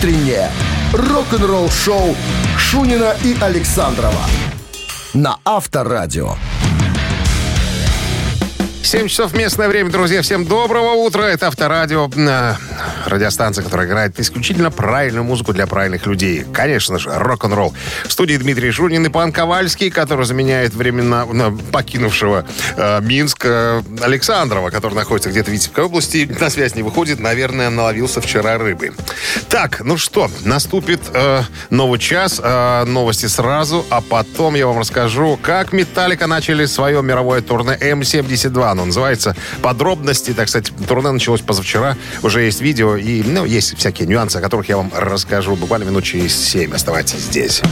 Утреннее рок-н-ролл-шоу Шунина и Александрова на Авторадио. 7 часов местное время, друзья. Всем доброго утра. Это Авторадио, э, радиостанция, которая играет исключительно правильную музыку для правильных людей. Конечно же, рок-н-ролл. В студии Дмитрий Шунин и Пан Ковальский, который заменяет временно э, покинувшего э, Минск э, Александрова, который находится где-то в Витебской области. На связь не выходит. Наверное, наловился вчера рыбы. Так, ну что, наступит э, новый час. Э, новости сразу, а потом я вам расскажу, как Металлика начали свое мировое турне М-72 оно называется. Подробности, так сказать, турне началось позавчера. Уже есть видео и, ну, есть всякие нюансы, о которых я вам расскажу буквально минут через семь. Оставайтесь здесь.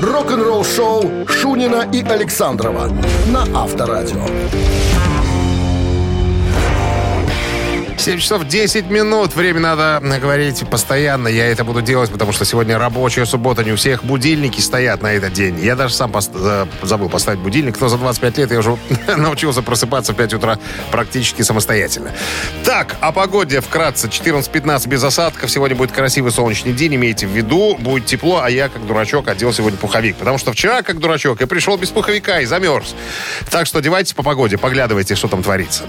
Рок-н-ролл шоу Шунина и Александрова на Авторадио. 7 часов 10 минут. Время надо говорить постоянно. Я это буду делать, потому что сегодня рабочая суббота. Не у всех будильники стоят на этот день. Я даже сам пост- забыл поставить будильник, но за 25 лет я уже научился просыпаться в 5 утра практически самостоятельно. Так, о погоде вкратце. 14-15 без осадков. Сегодня будет красивый солнечный день. Имейте в виду, будет тепло, а я, как дурачок, одел сегодня пуховик. Потому что вчера, как дурачок, я пришел без пуховика и замерз. Так что одевайтесь по погоде, поглядывайте, что там творится.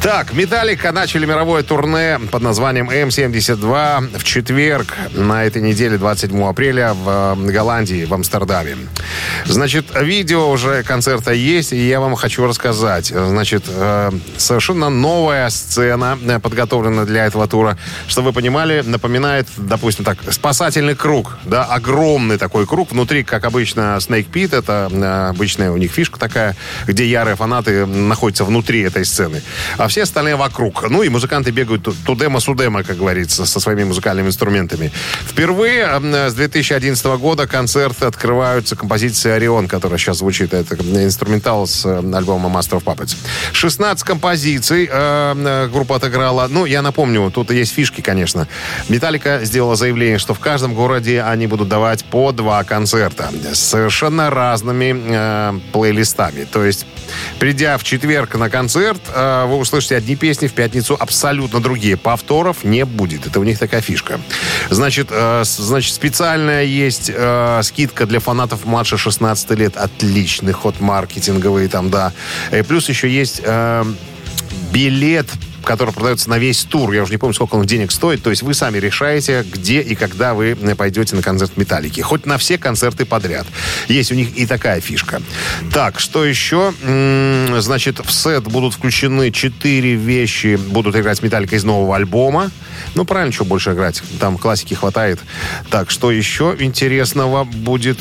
Так, Металлика начали мировое турне под названием М-72 в четверг на этой неделе, 27 апреля, в э, Голландии, в Амстердаме. Значит, видео уже концерта есть, и я вам хочу рассказать. Значит, э, совершенно новая сцена э, подготовлена для этого тура. Чтобы вы понимали, напоминает, допустим, так, спасательный круг, да, огромный такой круг. Внутри, как обычно, Snake Pit, это обычная у них фишка такая, где ярые фанаты находятся внутри этой сцены. А все остальные вокруг. Ну и музыканты бегают ту- тудема-судема, как говорится, со своими музыкальными инструментами. Впервые с 2011 года концерт открываются композиции «Орион», которая сейчас звучит. Это инструментал с альбома «Master of Puppets». 16 композиций э, э, группа отыграла. Ну, я напомню, тут есть фишки, конечно. Металлика сделала заявление, что в каждом городе они будут давать по два концерта с совершенно разными э, плейлистами. То есть, придя в четверг на концерт, вы услышите одни песни, в пятницу абсолютно другие. Повторов не будет. Это у них такая фишка. Значит, э, значит специальная есть э, скидка для фанатов младше 16 лет. Отличный ход маркетинговый там, да. И плюс еще есть э, билет который продается на весь тур. Я уже не помню, сколько он денег стоит. То есть вы сами решаете, где и когда вы э, пойдете на концерт Металлики. Хоть на все концерты подряд. Есть у них и такая фишка. Так, что еще? Значит, в сет будут включены четыре вещи. Будут играть Металлика из нового альбома. Ну, правильно, что больше играть. Там классики хватает. Так, что еще интересного будет?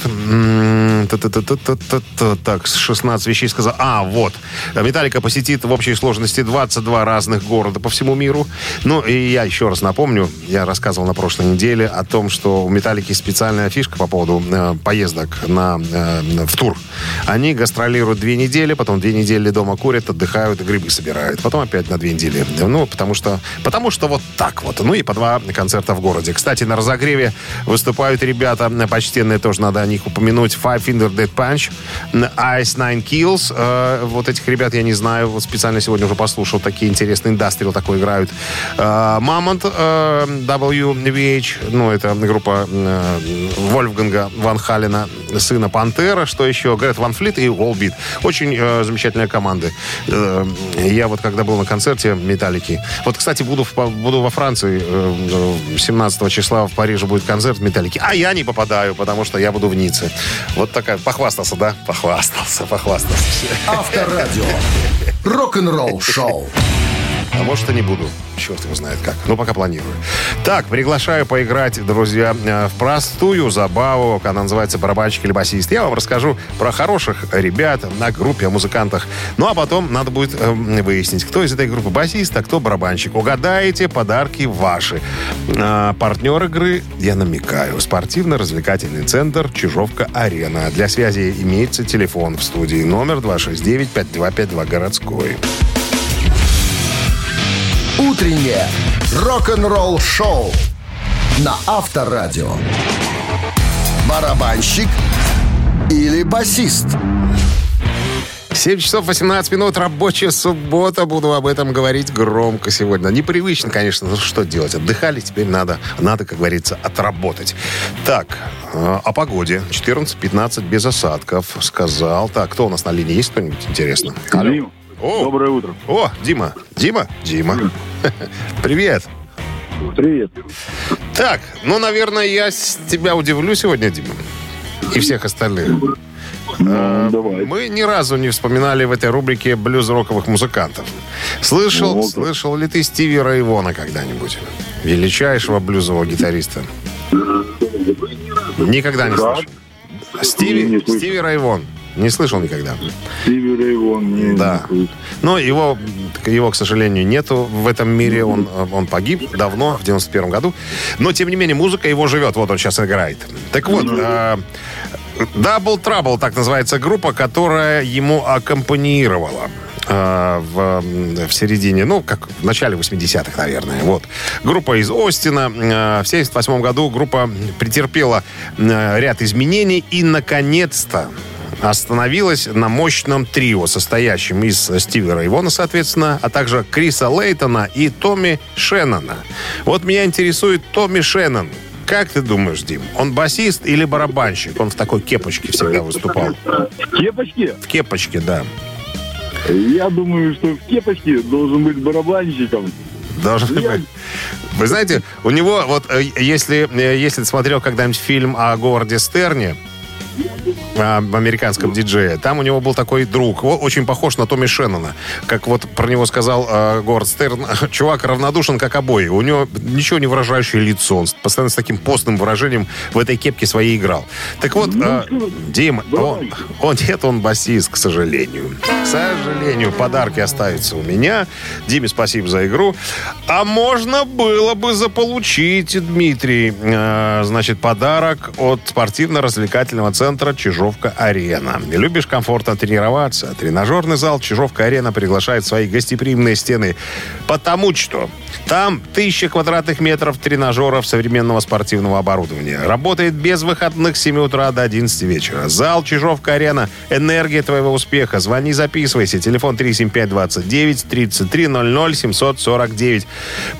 Так, с 16 вещей сказал. А, вот. Металлика посетит в общей сложности 22 разных города по всему миру. Ну, и я еще раз напомню, я рассказывал на прошлой неделе о том, что у Металлики специальная фишка по поводу э, поездок на, э, в тур. Они гастролируют две недели, потом две недели дома курят, отдыхают грибы собирают. Потом опять на две недели. Ну, потому что, потому что вот так вот. Ну и по два концерта в городе. Кстати, на разогреве выступают ребята э, почтенные, тоже надо о них упомянуть. Five Finger Dead Punch, Ice Nine Kills. Э, вот этих ребят я не знаю. Вот специально сегодня уже послушал. Такие интересные индастриал такой играют. Э, Мамонт э, WVH. Ну, это группа э, Вольфганга Ван Халена, сына Пантера. Что еще? Грет Ван Флит и Волбит. Очень замечательная команда. Я вот когда был на концерте Металлики. Вот, кстати, буду, в- буду во Франции э, э, 17 числа в Париже будет концерт Металлики. А я не попадаю, потому что я буду в Ницце. Вот такая. Похвастался, да? Похвастался, похвастался. Авторадио. Рок-н-ролл шоу. А может, и не буду. Черт его знает как. Ну, пока планирую. Так, приглашаю поиграть, друзья, э, в простую забаву. Она называется «Барабанщик или басист». Я вам расскажу про хороших ребят на группе, о музыкантах. Ну, а потом надо будет э, выяснить, кто из этой группы басист, а кто барабанщик. Угадаете, подарки ваши. А, партнер игры, я намекаю, спортивно-развлекательный центр «Чижовка-арена». Для связи имеется телефон в студии номер 269-5252 городской. Утреннее рок-н-ролл шоу на Авторадио. Барабанщик или басист? 7 часов 18 минут, рабочая суббота. Буду об этом говорить громко сегодня. Непривычно, конечно, но что делать? Отдыхали, теперь надо, надо, как говорится, отработать. Так, э, о погоде. 14-15 без осадков, сказал. Так, кто у нас на линии? Есть кто-нибудь интересно? Алло. О, Доброе утро. О, Дима. Дима? Дима. Привет. Привет. Так, ну, наверное, я тебя удивлю сегодня, Дима. И всех остальных. Ну, давай. Мы ни разу не вспоминали в этой рубрике блюз-роковых музыкантов. Слышал, Ну, слышал ли ты Стиви Райвона когда-нибудь? Величайшего блюзового гитариста. Никогда не Да. слышал. Стиви, Не. Стиви Райвон. Не слышал никогда. Стиви. Не, Да. не Но его, его, к сожалению, нету в этом мире. Он, он погиб давно, в 91 году. Но, тем не менее, музыка его живет. Вот он сейчас играет. Так вот, э, Double Trouble, так называется группа, которая ему аккомпанировала э, в, в середине, ну, как в начале 80-х, наверное. Вот. Группа из Остина. Э, В 78 году группа претерпела э, ряд изменений и, наконец-то, остановилась на мощном трио, состоящем из Стиви Рейвона, соответственно, а также Криса Лейтона и Томми Шеннона. Вот меня интересует Томми Шеннон. Как ты думаешь, Дим, он басист или барабанщик? Он в такой кепочке всегда выступал. В кепочке? В кепочке, да. Я думаю, что в кепочке должен быть барабанщиком. Должен Я- быть. Вы знаете, у него, вот э, если, э, если ты смотрел когда-нибудь фильм о Говарде Стерне, американском диджее. Там у него был такой друг, очень похож на Томми Шеннона. Как вот про него сказал э, Говард Стерн, чувак равнодушен, как обои. У него ничего не выражающее лицо. Он постоянно с таким постным выражением в этой кепке своей играл. Так вот, э, Дима, он, он нет, он басист, к сожалению. К сожалению, подарки остаются у меня. Диме, спасибо за игру. А можно было бы заполучить, Дмитрий, э, значит, подарок от спортивно-развлекательного центра «Чижовка-Арена». Любишь комфортно тренироваться? Тренажерный зал «Чижовка-Арена» приглашает свои гостеприимные стены. Потому что там тысяча квадратных метров тренажеров современного спортивного оборудования. Работает без выходных с 7 утра до 11 вечера. Зал «Чижовка-Арена» – энергия твоего успеха. Звони, записывайся. Телефон 37529 33 00 749.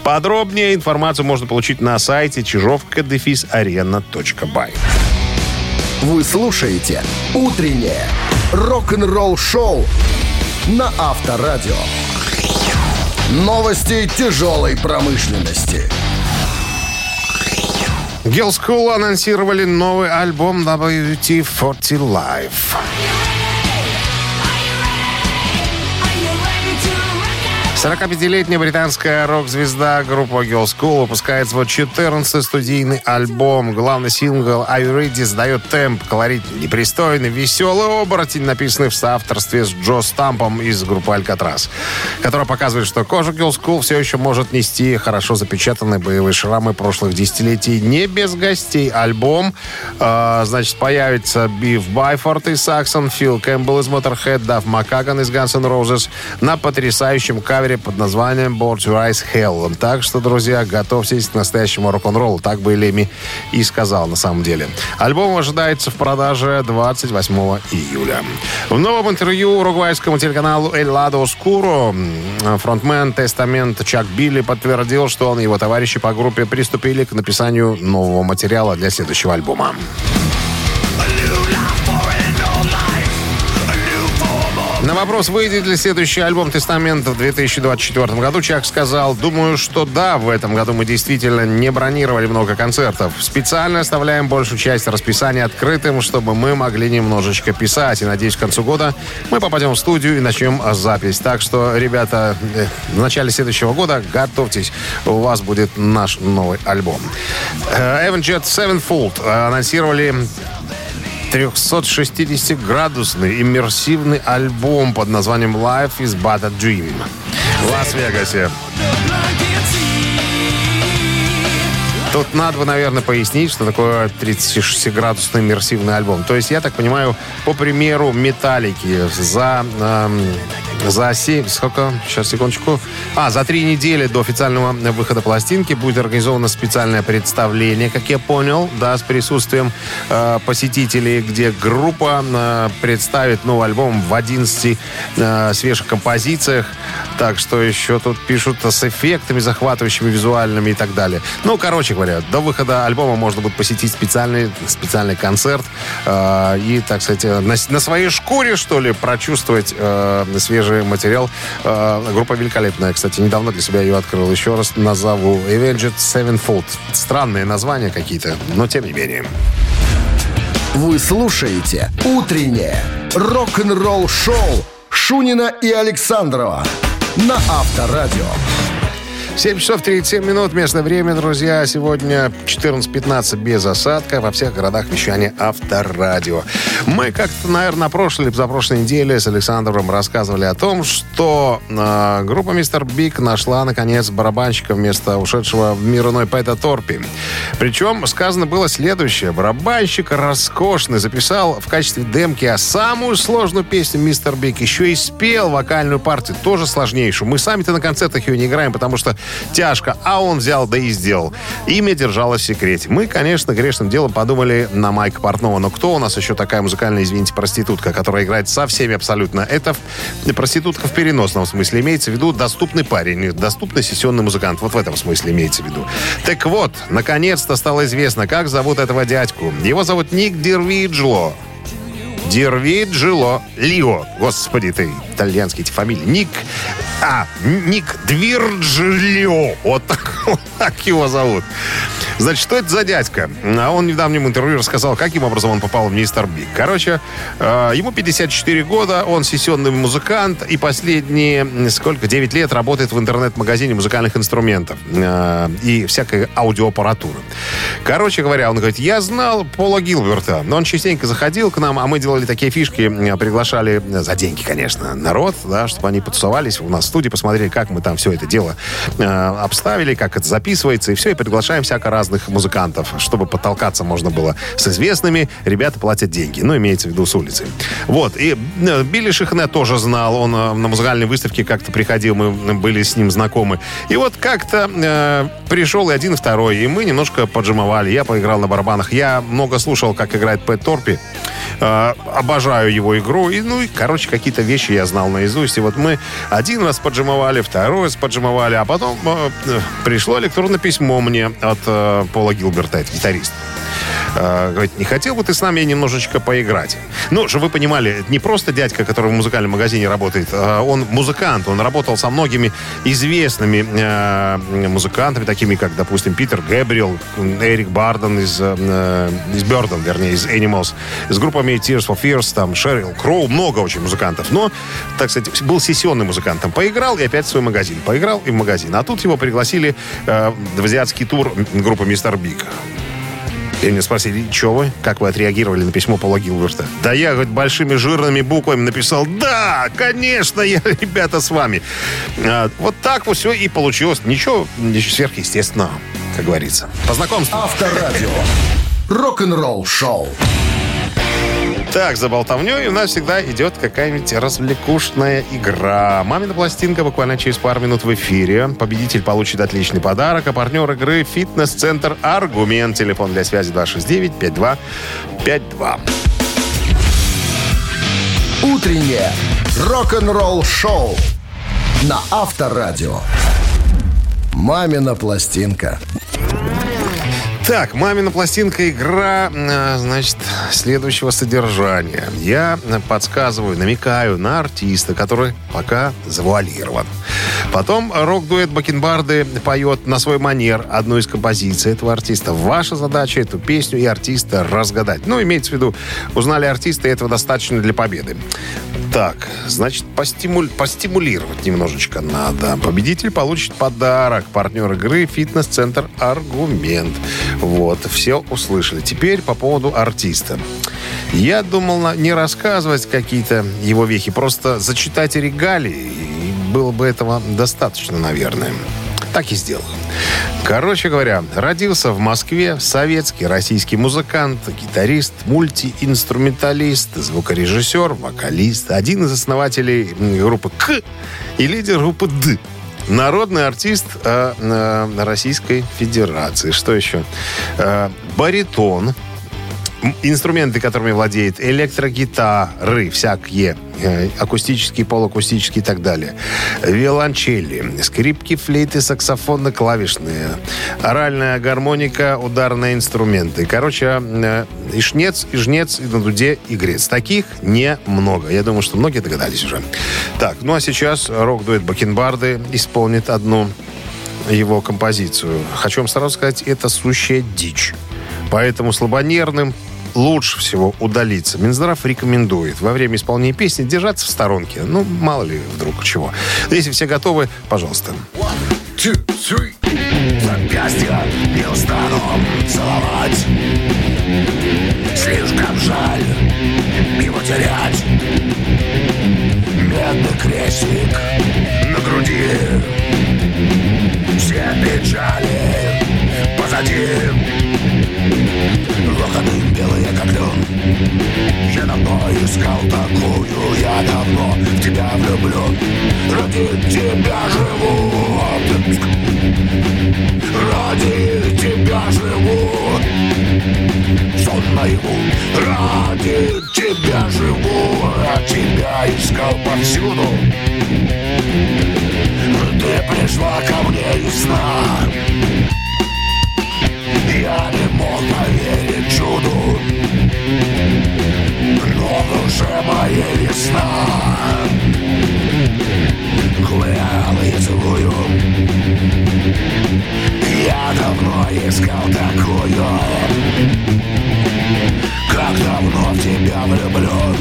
Подробнее информацию можно получить на сайте чижовка-арена.бай. Вы слушаете «Утреннее рок-н-ролл-шоу» на Авторадио. Новости тяжелой промышленности. Girls School анонсировали новый альбом WT40 Live. 45-летняя британская рок-звезда группа Girls School выпускает свой 14-й студийный альбом. Главный сингл «Are You Ready» задает темп, колоритный, непристойный, веселый оборотень, написанный в соавторстве с Джо Стампом из группы «Алькатрас», который показывает, что кожа Girls School все еще может нести хорошо запечатанные боевые шрамы прошлых десятилетий не без гостей. Альбом, э, значит, появится Биф Байфорд из Саксон, Фил Кэмпбелл из Motorhead, Дав Макаган из Guns N' Roses на потрясающем кавере под названием Born to Rise Hell. Так что, друзья, готовьтесь к настоящему рок-н-роллу. Так бы Леми и сказал на самом деле. Альбом ожидается в продаже 28 июля. В новом интервью уругвайскому телеканалу «Эль Ладо Оскуро» фронтмен Тестамент Чак Билли подтвердил, что он и его товарищи по группе приступили к написанию нового материала для следующего альбома. На вопрос, выйдет ли следующий альбом «Тестамент» в 2024 году, Чак сказал, думаю, что да, в этом году мы действительно не бронировали много концертов. Специально оставляем большую часть расписания открытым, чтобы мы могли немножечко писать. И, надеюсь, к концу года мы попадем в студию и начнем запись. Так что, ребята, э, в начале следующего года готовьтесь, у вас будет наш новый альбом. Э, Avenged Sevenfold анонсировали 360-градусный иммерсивный альбом под названием Life is but a Dream в Лас-Вегасе. Тут надо бы, наверное, пояснить, что такое 36-градусный иммерсивный альбом. То есть, я так понимаю, по примеру Металлики за, эм, за 7, сколько? Сейчас, секундочку. А, за три недели до официального выхода пластинки будет организовано специальное представление, как я понял, да, с присутствием э, посетителей, где группа э, представит новый альбом в 11 э, свежих композициях. Так что еще тут пишут с эффектами захватывающими, визуальными и так далее. Ну, короче говоря, до выхода альбома можно будет посетить специальный, специальный концерт э, и, так сказать, на, на своей шкуре, что ли, прочувствовать э, свежий материал. Э, группа великолепная. Кстати, недавно для себя ее открыл. Еще раз назову Avenged Sevenfold. Странные названия какие-то, но тем не менее. Вы слушаете «Утреннее рок-н-ролл-шоу» Шунина и Александрова на Авторадио. 7 часов 37 минут. Местное время, друзья. Сегодня 14.15 без осадка во всех городах вещания Авторадио. Мы как-то, наверное, на прошлой или позапрошлой неделе с Александром рассказывали о том, что э, группа Мистер Биг нашла, наконец, барабанщика вместо ушедшего в мир иной Пэта Торпи. Причем сказано было следующее. Барабанщик роскошный записал в качестве демки а самую сложную песню Мистер Биг. Еще и спел вокальную партию, тоже сложнейшую. Мы сами-то на концертах ее не играем, потому что тяжко, а он взял да и сделал. Имя держалось в секрете. Мы, конечно, грешным делом подумали на Майка Портнова, но кто у нас еще такая музыкальная, извините, проститутка, которая играет со всеми абсолютно? Это проститутка в переносном смысле. Имеется в виду доступный парень, доступный сессионный музыкант. Вот в этом смысле имеется в виду. Так вот, наконец-то стало известно, как зовут этого дядьку. Его зовут Ник Дервиджло. Дервиджило Лио. Господи, ты итальянские эти фамилии. Ник... А, Ник Двирджилио. Вот так, вот так его зовут. Значит, что это за дядька? А он в недавнем интервью рассказал, каким образом он попал в Мистер Биг. Короче, э, ему 54 года, он сессионный музыкант и последние, сколько, 9 лет работает в интернет-магазине музыкальных инструментов э, и всякой аудиоаппаратуры. Короче говоря, он говорит, я знал Пола Гилберта, но он частенько заходил к нам, а мы делали такие фишки, приглашали за деньги, конечно, народ, да, чтобы они потусовались у нас в студии, посмотрели, как мы там все это дело э, обставили, как это записывается, и все, и приглашаем всяко разных музыкантов, чтобы потолкаться можно было с известными. Ребята платят деньги. Ну, имеется в виду с улицы. Вот. И э, Билли Шихне тоже знал. Он э, на музыкальной выставке как-то приходил, мы были с ним знакомы. И вот как-то э, пришел и один, и второй. И мы немножко поджимовали. Я поиграл на барабанах. Я много слушал, как играет Пэт Торпи. Э, обожаю его игру. И, ну, и, короче, какие-то вещи я знал наизусть. И вот мы один раз поджимовали, второй раз поджимовали, а потом э, пришло электронное письмо мне от э, Пола Гилберта, это гитарист. Э, говорит, не хотел бы ты с нами немножечко поиграть? Ну, чтобы вы понимали, не просто дядька, который в музыкальном магазине работает, а он музыкант, он работал со многими известными э, музыкантами, такими как, допустим, Питер Гэбриэл, Эрик Барден из, э, из Бёрден, вернее, из Animals, с группами Tears for Fears, там, Шерил Кроу, много очень музыкантов, но, так сказать, был сессионным музыкантом. Поиграл и опять в свой магазин. Поиграл и в магазин. А тут его пригласили в азиатский тур группы Мистер Биг. И меня спросили, что вы? Как вы отреагировали на письмо Пола Гилберта? Да я, говорит, большими жирными буквами написал, да, конечно, я, ребята, с вами. А, вот так вот все и получилось. Ничего, ничего сверхъестественного, как говорится. По знакомству. Авторадио. Рок-н-ролл шоу. Так, за болтовней у нас всегда идет какая-нибудь развлекушная игра. «Мамина пластинка» буквально через пару минут в эфире. Победитель получит отличный подарок, а партнер игры «Фитнес-центр Аргумент». Телефон для связи 269-5252. Утреннее рок-н-ролл шоу на Авторадио. «Мамина пластинка». Так, «Мамина пластинка» игра, э, значит, следующего содержания. Я подсказываю, намекаю на артиста, который пока завуалирован. Потом рок-дуэт Бакенбарды поет на свой манер одну из композиций этого артиста. Ваша задача эту песню и артиста разгадать. Ну, имеется в виду, узнали артиста, и этого достаточно для победы. Так, значит, постимуль... постимулировать немножечко надо. Победитель получит подарок. Партнер игры «Фитнес-центр Аргумент». Вот, все услышали. Теперь по поводу артиста. Я думал не рассказывать какие-то его вехи, просто зачитать регалии. И было бы этого достаточно, наверное. Так и сделаю. Короче говоря, родился в Москве советский российский музыкант, гитарист, мультиинструменталист, звукорежиссер, вокалист, один из основателей группы К и лидер группы Д. Народный артист э, э, Российской Федерации. Что еще? Э, баритон, инструменты, которыми владеет, электрогитары всякие, э, акустические, полуакустические и так далее, виолончели, скрипки, флейты, саксофоны, клавишные, оральная гармоника, ударные инструменты. Короче, э, и шнец, и жнец, и на дуде, и грец. Таких немного. Я думаю, что многие догадались уже. Так, ну а сейчас рок-дуэт Бакенбарды исполнит одну его композицию. Хочу вам сразу сказать, это сущая дичь. Поэтому слабонервным, лучше всего удалиться. Минздрав рекомендует во время исполнения песни держаться в сторонке. Ну, мало ли вдруг чего. Если все готовы, пожалуйста. Запястья не устану целовать Слишком жаль его терять Медный крестик искал такую Я давно в тебя влюблен Ради тебя живу Ради тебя живу. Сон наяву Ради тебя живу. Я тебя искал повсюду. Ты пришла ко мне из сна я не мог поверить чуду Но душе моей весна Гулял и целую Я давно искал такую Как давно в тебя влюблен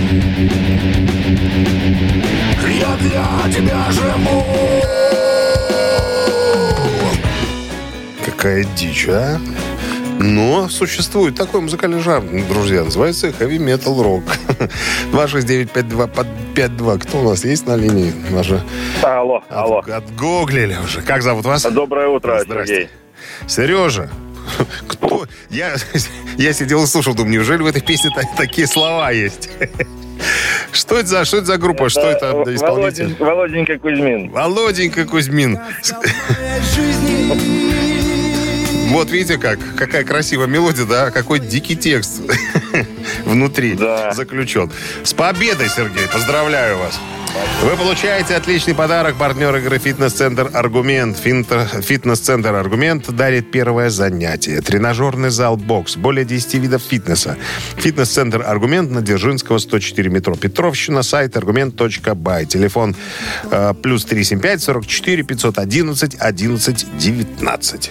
Я для тебя живу Какая дичь, а? Но существует такой музыкальный жанр, друзья, называется heavy metal rock. 269-52 под 52. Кто у нас есть на линии? Наша... Алло, алло. От, отгуглили уже. Как зовут вас? Доброе утро. Сергей. Сережа. Кто? Я, я сидел и слушал, думаю, неужели в этой песне та- такие слова есть? Что это за, что это за группа? Что это исполнитель? Володенька Кузьмин. Володенька Кузьмин. Вот видите как, какая красивая мелодия, да, какой дикий текст внутри Да. заключен. С победой, Сергей, поздравляю вас. Вы получаете отличный подарок. Партнер игры «Фитнес-центр Аргумент». Фитнес-центр Аргумент дарит первое занятие. Тренажерный зал «Бокс». Более 10 видов фитнеса. Фитнес-центр Аргумент на Дзержинского, 104 метро. Петровщина, сайт аргумент.бай. Телефон э, плюс 375 44 511 11 19.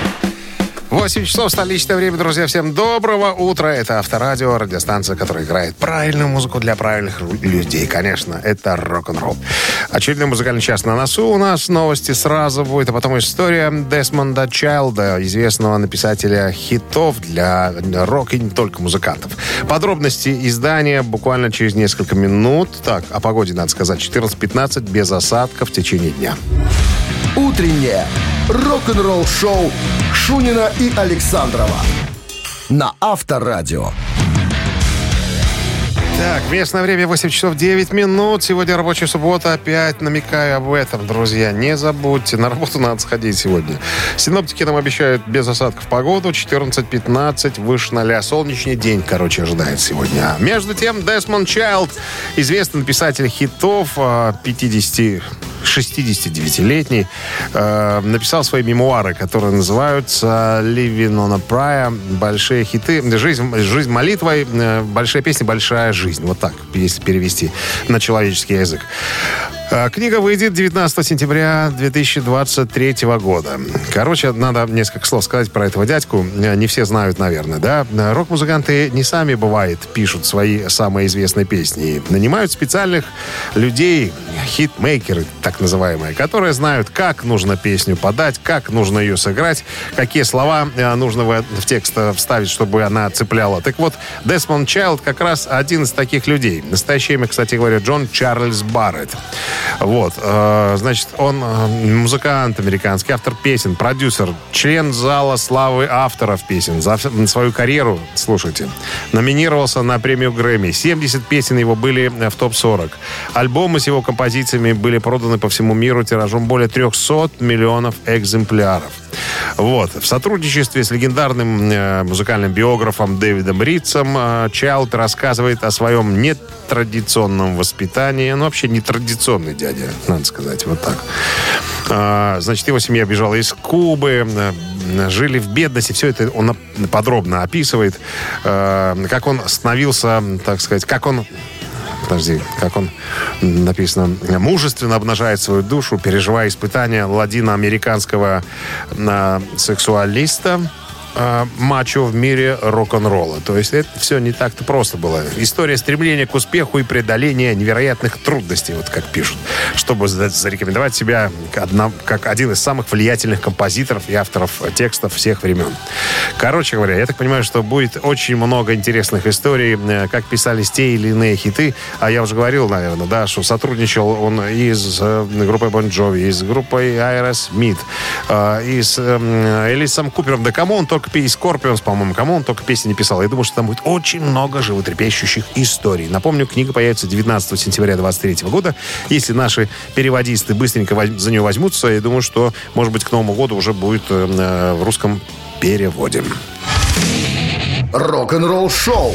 8 часов столичное время, друзья. Всем доброго утра. Это Авторадио, радиостанция, которая играет правильную музыку для правильных людей. Конечно, это рок-н-ролл. Очередной музыкальный час на носу. У нас новости сразу будет, а потом история Десмонда Чайлда, известного написателя хитов для рок и не только музыкантов. Подробности издания буквально через несколько минут. Так, о погоде надо сказать. 14-15 без осадков в течение дня. Утреннее рок-н-ролл-шоу Шунина и Александрова на Авторадио. Так, местное время 8 часов 9 минут. Сегодня рабочая суббота. Опять намекаю об этом, друзья. Не забудьте, на работу надо сходить сегодня. Синоптики нам обещают без осадков погоду. 14-15, выше 0. Солнечный день, короче, ожидает сегодня. А между тем, Десмонд Чайлд, известный писатель хитов, а, 50 69-летний, э, написал свои мемуары, которые называются «Living on a Prayer», «Большие хиты», «Жизнь, жизнь молитвой», э, «Большая песня, большая жизнь». Вот так, если перевести на человеческий язык. А, Книга выйдет 19 сентября 2023 года. Короче, надо несколько слов сказать про этого дядьку. Не все знают, наверное, да? Рок-музыканты не сами, бывает, пишут свои самые известные песни. Нанимают специальных людей, хитмейкеры, так называемые, которые знают, как нужно песню подать, как нужно ее сыграть, какие слова э, нужно в текст э, вставить, чтобы она цепляла. Так вот, Десмонд Чайлд как раз один из таких людей. Настоящее имя, кстати говоря, Джон Чарльз Барретт. Вот. э, Значит, он э, музыкант американский, автор песен, продюсер, член зала славы авторов песен. За свою карьеру, слушайте, номинировался на премию Грэмми. 70 песен его были э, в топ-40. Альбомы с его композициями были проданы по всему миру тиражом более 300 миллионов экземпляров. Вот. В сотрудничестве с легендарным музыкальным биографом Дэвидом Ритцем Чайлд рассказывает о своем нетрадиционном воспитании. Ну, вообще нетрадиционный дядя, надо сказать, вот так. А, значит, его семья бежала из Кубы, э, жили в бедности. Все это он подробно описывает, э, как он становился, так сказать, как он подожди, как он написано, мужественно обнажает свою душу, переживая испытания ладиноамериканского э, сексуалиста, э, мачо в мире рок-н-ролла. То есть это все не так-то просто было. История стремления к успеху и преодоления невероятных трудностей, вот как пишут, чтобы за- зарекомендовать себя одна- как один из самых влиятельных композиторов и авторов текстов всех времен. Короче говоря, я так понимаю, что будет очень много интересных историй, э, как писались те или иные хиты. А я уже говорил, наверное, да, что сотрудничал он и с э, группой Bon Jovi, и с группой Aerosmith, э, и с э, Элисом Купером. Да кому он только пи- и Scorpions, по-моему, кому он только песни не писал. Я думаю, что там будет очень много животрепещущих историй. Напомню, книга появится 19 сентября 2023 года. Если наши переводисты быстренько за нее возьмутся, я думаю, что, может быть, к Новому году уже будет э, э, в русском переводе. Рок-н-ролл шоу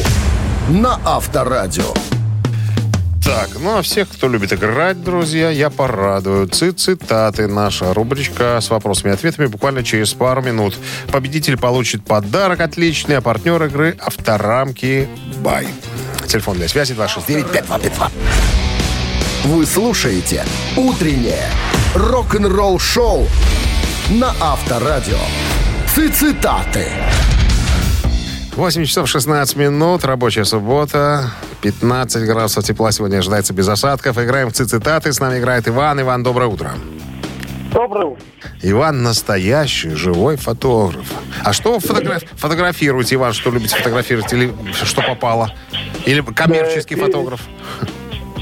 на Авторадио. Так, ну а всех, кто любит играть, друзья, я порадую. Ци- Цитаты. Наша рубричка с вопросами и ответами буквально через пару минут. Победитель получит подарок отличный, а партнер игры «Авторамки Бай». Телефон для связи 269-5252. Вы слушаете «Утреннее рок-н-ролл-шоу» на Авторадио. Цитаты. 8 часов 16 минут, рабочая суббота, 15 градусов тепла сегодня ожидается без осадков. Играем в цитаты. С нами играет Иван. Иван, доброе утро. Доброе утро. Иван настоящий, живой фотограф. А что вы фотограф- фотографируете, Иван? Что любите фотографировать? Или что попало? Или коммерческий Да, и-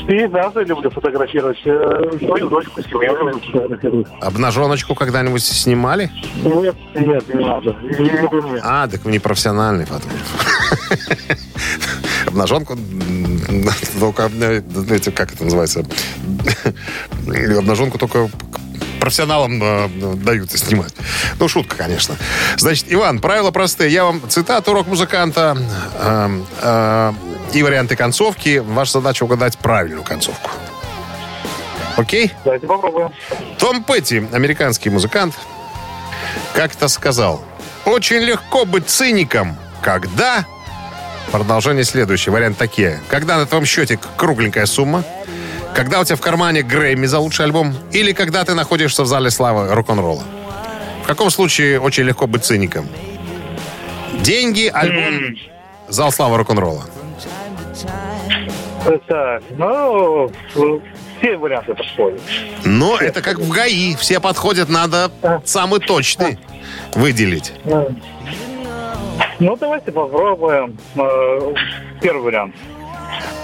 фотограф? Пейзажи люблю фотографировать. Э, Свою дочку, семью люблю фотографировать. Обнаженочку когда-нибудь снимали? Нет, нет, не надо. Не люблю меня. А, так вы не профессиональный фотограф. Обнаженку только, как это называется? Обнаженку только профессионалам э, дают снимать. Ну, шутка, конечно. Значит, Иван, правила простые. Я вам цитату рок-музыканта э, э, и варианты концовки. Ваша задача угадать правильную концовку. Окей? Давайте попробуем. Том Петти, американский музыкант, как-то сказал, очень легко быть циником, когда... Продолжение следующее. Вариант такие. Когда на твоем счете кругленькая сумма, когда у тебя в кармане Грэмми за лучший альбом, или когда ты находишься в зале славы рок-н-ролла. В каком случае очень легко быть циником? Деньги, альбом, зал славы рок-н-ролла. Так, ну, все варианты подходят. Но это как в ГАИ. Все подходят, надо самый точный выделить. Ну, давайте попробуем. Э, Первый вариант.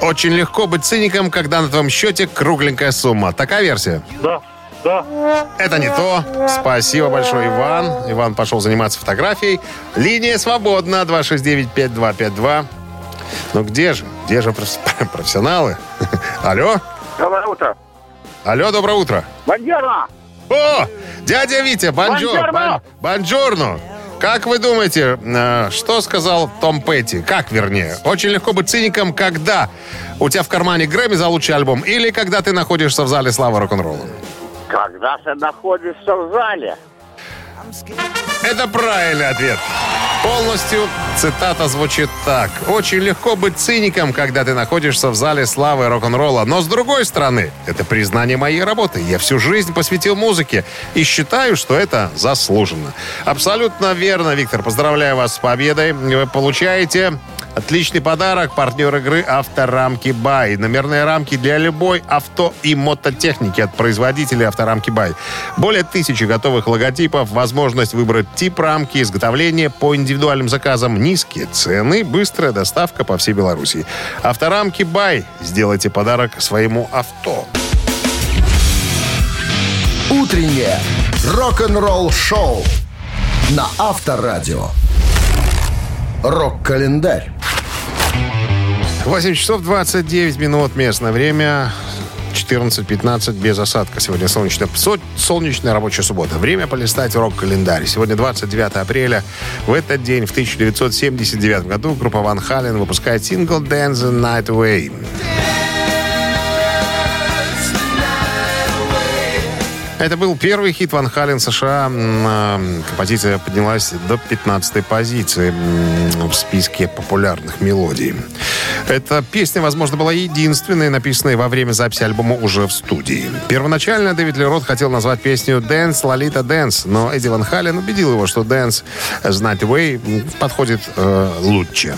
Очень легко быть циником, когда на твоем счете кругленькая сумма. Такая версия? Да, да. Это не то. Спасибо большое, Иван. Иван пошел заниматься фотографией. Линия свободна. 269-5252. Ну где же? Где же проф- профессионалы? Алло? Доброе утро. Алло, доброе утро. Бандера! О, дядя Витя, bonjour, Buongiorno! buon- buongiorno. Как вы думаете, э, что сказал Том Петти? Как, вернее? Очень легко быть циником, когда у тебя в кармане Грэмми за лучший альбом или когда ты находишься в зале славы рок-н-ролла? Когда ты находишься в зале? Это правильный ответ. Полностью цитата звучит так. «Очень легко быть циником, когда ты находишься в зале славы рок-н-ролла. Но с другой стороны, это признание моей работы. Я всю жизнь посвятил музыке и считаю, что это заслуженно». Абсолютно верно, Виктор. Поздравляю вас с победой. Вы получаете Отличный подарок. Партнер игры «Авторамки Бай». Номерные рамки для любой авто и мототехники от производителя «Авторамки Бай». Более тысячи готовых логотипов, возможность выбрать тип рамки, изготовление по индивидуальным заказам, низкие цены, быстрая доставка по всей Беларуси. «Авторамки Бай». Сделайте подарок своему авто. Утреннее рок-н-ролл-шоу на Авторадио. Рок-календарь. 8 часов 29 минут местное время. 14-15 без осадка. Сегодня солнечная, солнечная рабочая суббота. Время полистать рок-календарь. Сегодня 29 апреля. В этот день, в 1979 году, группа Ван Хален выпускает сингл «Dance the Night Away». Это был первый хит Ван Хален США. Композиция поднялась до 15 позиции в списке популярных мелодий. Эта песня, возможно, была единственной, написанной во время записи альбома уже в студии. Первоначально Дэвид Лерот хотел назвать песню «Dance, Лолита Dance», но Эдди Ван Хален убедил его, что «Dance, Night Away» подходит э, лучше.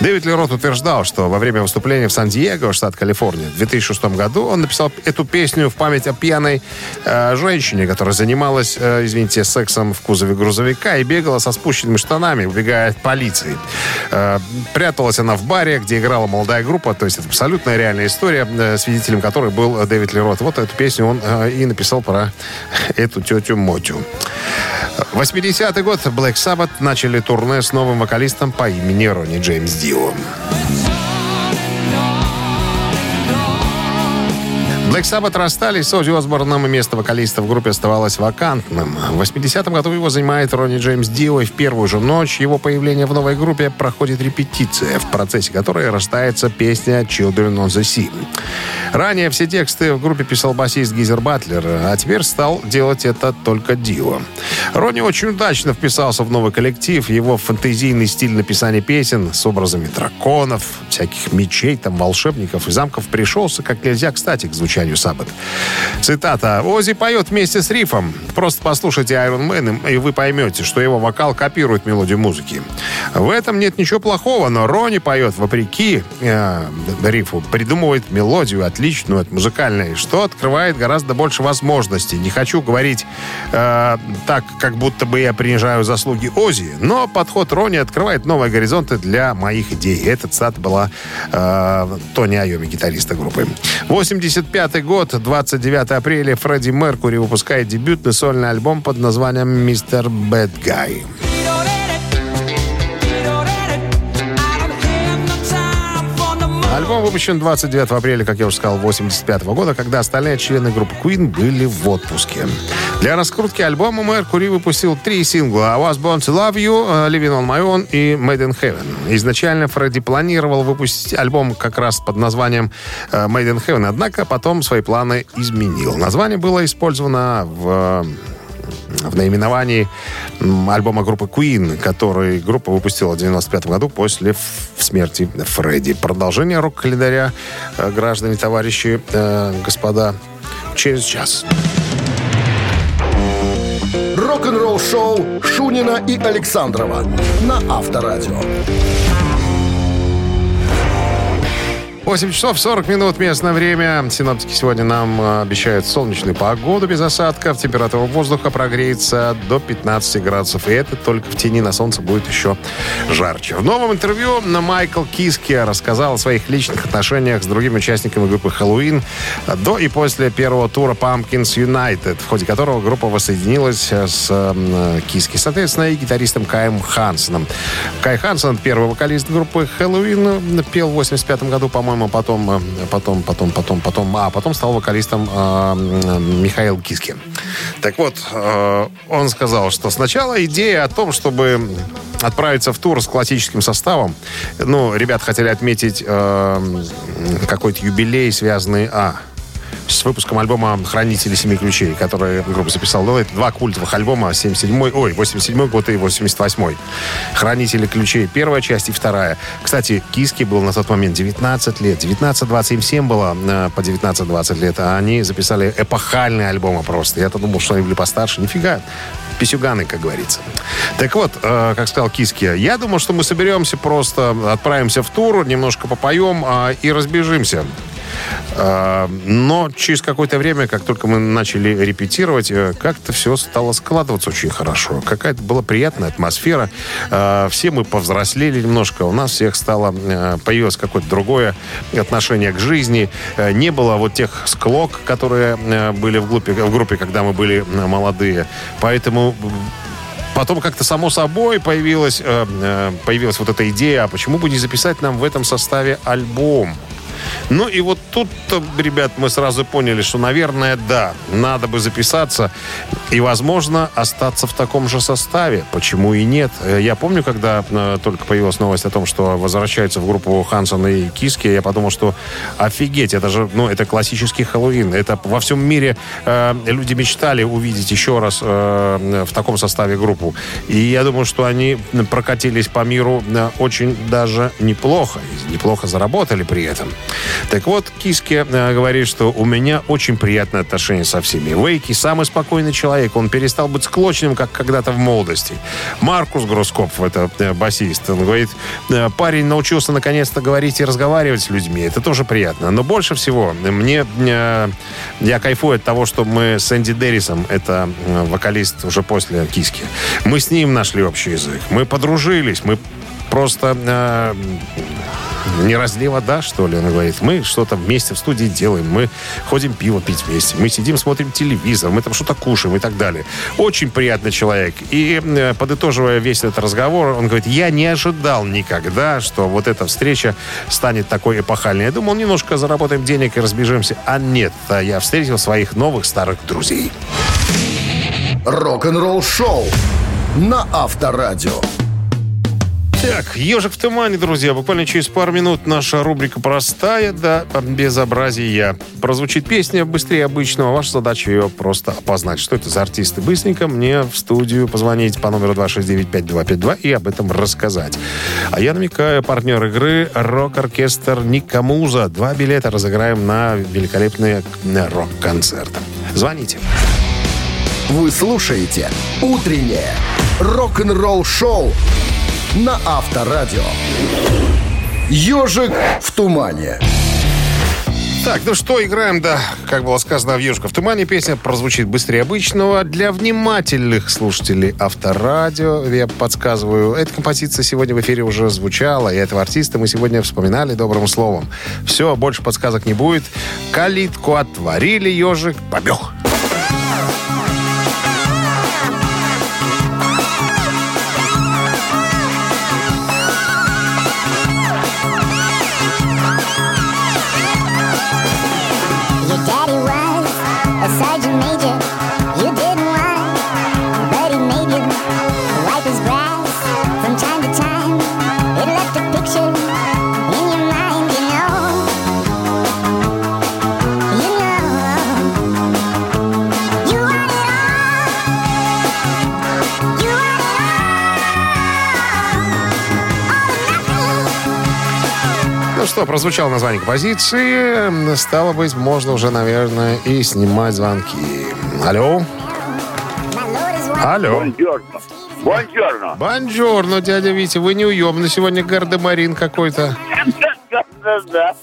Дэвид Лерот утверждал, что во время выступления в Сан-Диего, штат Калифорния, в 2006 году он написал эту песню в память о пьяной э, женщине, которая занималась, э, извините, сексом в кузове грузовика и бегала со спущенными штанами, убегая от полиции. Э, пряталась она в баре, где играла молодая группа, то есть это абсолютная реальная история, э, свидетелем которой был Дэвид Лерот. Вот эту песню он э, и написал про эту тетю Мотю. 80-й год Black Sabbath начали турне с новым вокалистом по имени Ронни Джеймс Дио. Black Sabbath расстались с Оззи Осборном, и место вокалиста в группе оставалось вакантным. В 80-м году его занимает Ронни Джеймс Дио, и в первую же ночь его появления в новой группе проходит репетиция, в процессе которой рождается песня «Children on the Sea». Ранее все тексты в группе писал басист Гизер Батлер, а теперь стал делать это только Дио. Ронни очень удачно вписался в новый коллектив. Его фантазийный стиль написания песен с образами драконов, всяких мечей, там, волшебников и замков пришелся как нельзя кстати к звучанию звучанию Саббат. Цитата. «Ози поет вместе с рифом. Просто послушайте Iron Man, и вы поймете, что его вокал копирует мелодию музыки. В этом нет ничего плохого, но Рони поет вопреки э, рифу, придумывает мелодию отличную от музыкальной, что открывает гораздо больше возможностей. Не хочу говорить э, так, как будто бы я принижаю заслуги Ози, но подход Рони открывает новые горизонты для моих идей. Этот цитата была э, Тони Айоми, гитариста группы. 85 20 год, 29 апреля, Фредди Меркури выпускает дебютный сольный альбом под названием «Мистер Бэд Гай». Альбом выпущен 29 апреля, как я уже сказал, 85 года, когда остальные члены группы Queen были в отпуске. Для раскрутки альбома Меркури выпусил три сингла «I was born to love you», «Living on my own» и «Made in Heaven». Изначально Фредди планировал выпустить альбом как раз под названием э, «Made in Heaven», однако потом свои планы изменил. Название было использовано в в наименовании альбома группы Queen, который группа выпустила в 95 году после смерти Фредди. Продолжение рок-календаря, э, граждане, товарищи, э, господа, через час. Рок-н-ролл шоу Шунина и Александрова на Авторадио. 8 часов 40 минут местное время. Синоптики сегодня нам э, обещают солнечную погоду без осадков. Температура воздуха прогреется до 15 градусов. И это только в тени на солнце будет еще жарче. В новом интервью Майкл Киски рассказал о своих личных отношениях с другими участниками группы «Хэллоуин» до и после первого тура Pumpkins United, в ходе которого группа воссоединилась с э, Киски, соответственно, и гитаристом Каем Хансоном. Кай Хансон, первый вокалист группы «Хэллоуин», пел в 85 году, по-моему, по-моему, потом, э, потом, потом, потом, потом, а потом стал вокалистом э, Михаил Киски. Так вот, э, он сказал, что сначала идея о том, чтобы отправиться в тур с классическим составом, ну, ребят хотели отметить э, какой-то юбилей, связанный, а, с выпуском альбома «Хранители семи ключей», который группа записала. Ну, это два культовых альбома, 77-й, ой, 87-й год и 88-й. «Хранители ключей» первая часть и вторая. Кстати, Киски был на тот момент 19 лет. 19-20 им было э, по 19-20 лет, а они записали эпохальные альбомы просто. Я-то думал, что они были постарше. Нифига писюганы, как говорится. Так вот, э, как сказал Киски, я думал, что мы соберемся просто, отправимся в тур, немножко попоем э, и разбежимся. Э, но через какое-то время, как только мы начали репетировать, э, как-то все стало складываться очень хорошо. Какая-то была приятная атмосфера. Э, все мы повзрослели немножко. У нас всех стало, появилось какое-то другое отношение к жизни. Не было вот тех склок, которые были в группе, в группе, когда мы были молодые. Поэтому Потом как-то само собой появилась, появилась вот эта идея, а почему бы не записать нам в этом составе альбом? Ну и вот тут, ребят, мы сразу поняли, что, наверное, да, надо бы записаться и, возможно, остаться в таком же составе. Почему и нет? Э, Я помню, когда э, только появилась новость о том, что возвращаются в группу Хансон и Киски, я подумал, что офигеть, это же, ну, это классический Хэллоуин. Это во всем мире э, люди мечтали увидеть еще раз э, в таком составе группу. И я думаю, что они прокатились по миру э, очень даже неплохо. Неплохо заработали при этом. Так вот, Киски э, говорит, что у меня очень приятное отношение со всеми. Вейки самый спокойный человек. Он перестал быть склочным, как когда-то в молодости. Маркус Грускоп, это э, басист, он говорит, э, парень научился наконец-то говорить и разговаривать с людьми. Это тоже приятно. Но больше всего мне, я кайфую от того, что мы с Энди Деррисом, это вокалист уже после Киски, мы с ним нашли общий язык. Мы подружились, мы просто э, не разлей вода, что ли, она говорит. Мы что-то вместе в студии делаем. Мы ходим пиво пить вместе. Мы сидим, смотрим телевизор. Мы там что-то кушаем и так далее. Очень приятный человек. И э, подытоживая весь этот разговор, он говорит, я не ожидал никогда, что вот эта встреча станет такой эпохальной. Я думал, немножко заработаем денег и разбежимся. А нет, а я встретил своих новых старых друзей. Рок-н-ролл шоу на Авторадио. Так, «Ежик в тумане», друзья. Буквально через пару минут наша рубрика «Простая до безобразия». Прозвучит песня быстрее обычного. Ваша задача ее просто опознать. Что это за артисты? Быстренько мне в студию позвонить по номеру 269-5252 и об этом рассказать. А я намекаю, партнер игры рок-оркестр «Никамуза». Два билета разыграем на великолепные рок-концерты. Звоните. Вы слушаете «Утреннее рок-н-ролл-шоу» на Авторадио. «Ежик в тумане». Так, ну что, играем, да, как было сказано в «Ежика в тумане». Песня прозвучит быстрее обычного. Для внимательных слушателей Авторадио, я подсказываю, эта композиция сегодня в эфире уже звучала, и этого артиста мы сегодня вспоминали добрым словом. Все, больше подсказок не будет. Калитку отворили, ежик побег. Что, прозвучало название композиции. Стало быть, можно уже, наверное, и снимать звонки. Алло? Алло. Бонжорно. Бонжорно. Бонжорно, дядя Витя. Вы неуемный сегодня гардемарин какой-то.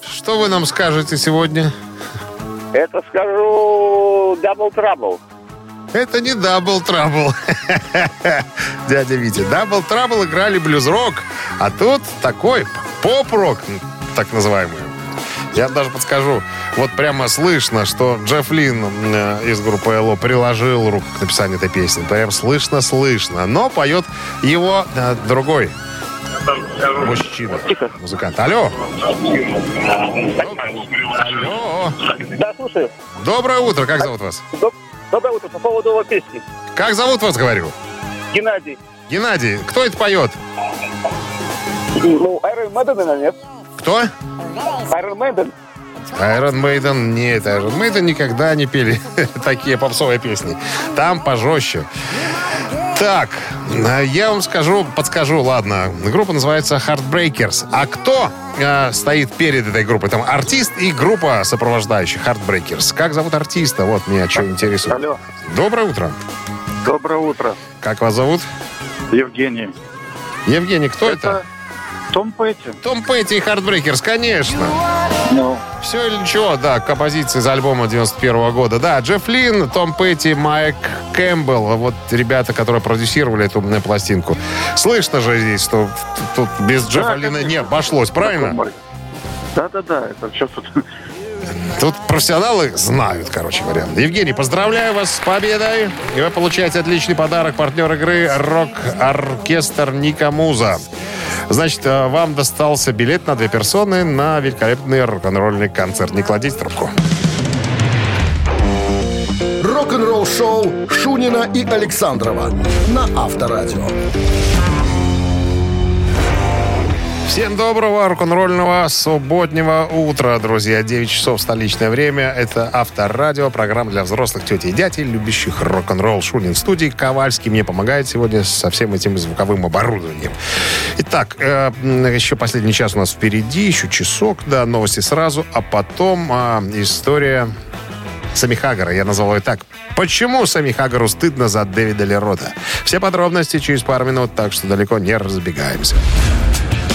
Что вы нам скажете сегодня? Это скажу Double Trouble. Это не Double Trouble. Дядя Витя. Double Trouble играли блюз-рок, а тут такой поп-рок, так называемый. Я даже подскажу. Вот прямо слышно, что Джефф Лин э, из группы ЛО приложил руку к написанию этой песни. Прям слышно-слышно. Но поет его э, другой мужчина, музыкант. Алло. Алло. Да, слушаю. Доброе утро. Как зовут вас? Доб- Доброе утро. По поводу его песни. Как зовут вас, говорю? Геннадий. Геннадий, кто это поет? Ну, Maiden, наверное, нет? Кто? Iron Maiden. Iron Maiden нет, Iron Maiden никогда не пели такие попсовые песни. Там пожестче. Так, я вам скажу, подскажу, ладно. Группа называется Heartbreakers. А кто э, стоит перед этой группой? Там артист и группа сопровождающих Heartbreakers. Как зовут артиста? Вот меня что интересует. Алло, Доброе утро. доброе утро. Как вас зовут? Евгений. Евгений, кто это? Том Петти. Том Петти и Heartbreakers, конечно. Ну, Все или ничего, да, композиции из альбома 91 года. Да, Джефф Лин, Том Петти, Майк Кэмпбелл. Вот ребята, которые продюсировали эту м, пластинку. Слышно же здесь, что тут без Джеффа Лина не обошлось, правильно? Да-да-да, это все тут... Тут профессионалы знают, короче говоря. Евгений, поздравляю вас с победой. И вы получаете отличный подарок. Партнер игры «Рок-оркестр Ника Муза». Значит, э, вам достался билет на две персоны на великолепный рок-н-ролльный концерт. Не кладите трубку. Рок-н-ролл шоу Шунина и Александрова на Авторадио. Всем доброго рок-н-ролльного субботнего утра, друзья. 9 часов столичное время. Это Авторадио, программа для взрослых тети и дядей, любящих рок-н-ролл. Шунин в студии. Ковальский мне помогает сегодня со всем этим звуковым оборудованием. Итак, э, еще последний час у нас впереди, еще часок, да, новости сразу, а потом а, история Сами Хаггара. Я назвал ее так. Почему Сами Хаггару стыдно за Дэвида Лерота? Все подробности через пару минут, так что далеко не разбегаемся.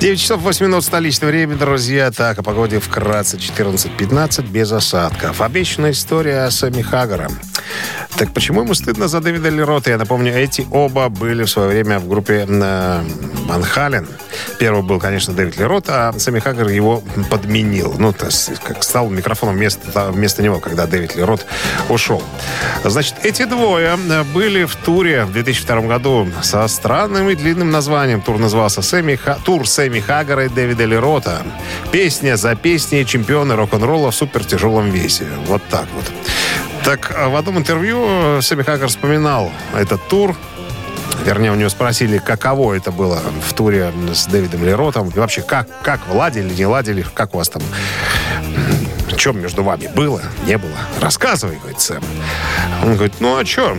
9 часов 8 минут столичное время, друзья. Так, о погоде вкратце 14-15 без осадков. Обещанная история о Сами Хаггара. Так почему ему стыдно за Дэвида Лерота? Я напомню, эти оба были в свое время в группе э, Ван Хален. Первый был, конечно, Дэвид Лерот, а Сами Хаггар его подменил. Ну, то есть, как стал микрофоном вместо, вместо него, когда Дэвид Лерот ушел. Значит, эти двое э, были в туре в 2002 году со странным и длинным названием. Тур назывался Сэмми Ха- «Тур Сэмми Хаггара и Дэвида Лерота». Песня за песней чемпионы рок-н-ролла в супертяжелом весе. Вот так вот. Так, а в одном интервью Сэмми Хаггар вспоминал этот тур, Вернее, у него спросили, каково это было в туре с Дэвидом Леротом. И вообще, как, как вы ладили, не ладили, как у вас там... Чем между вами было, не было? Рассказывай, говорит Сэм. Он говорит, ну а что?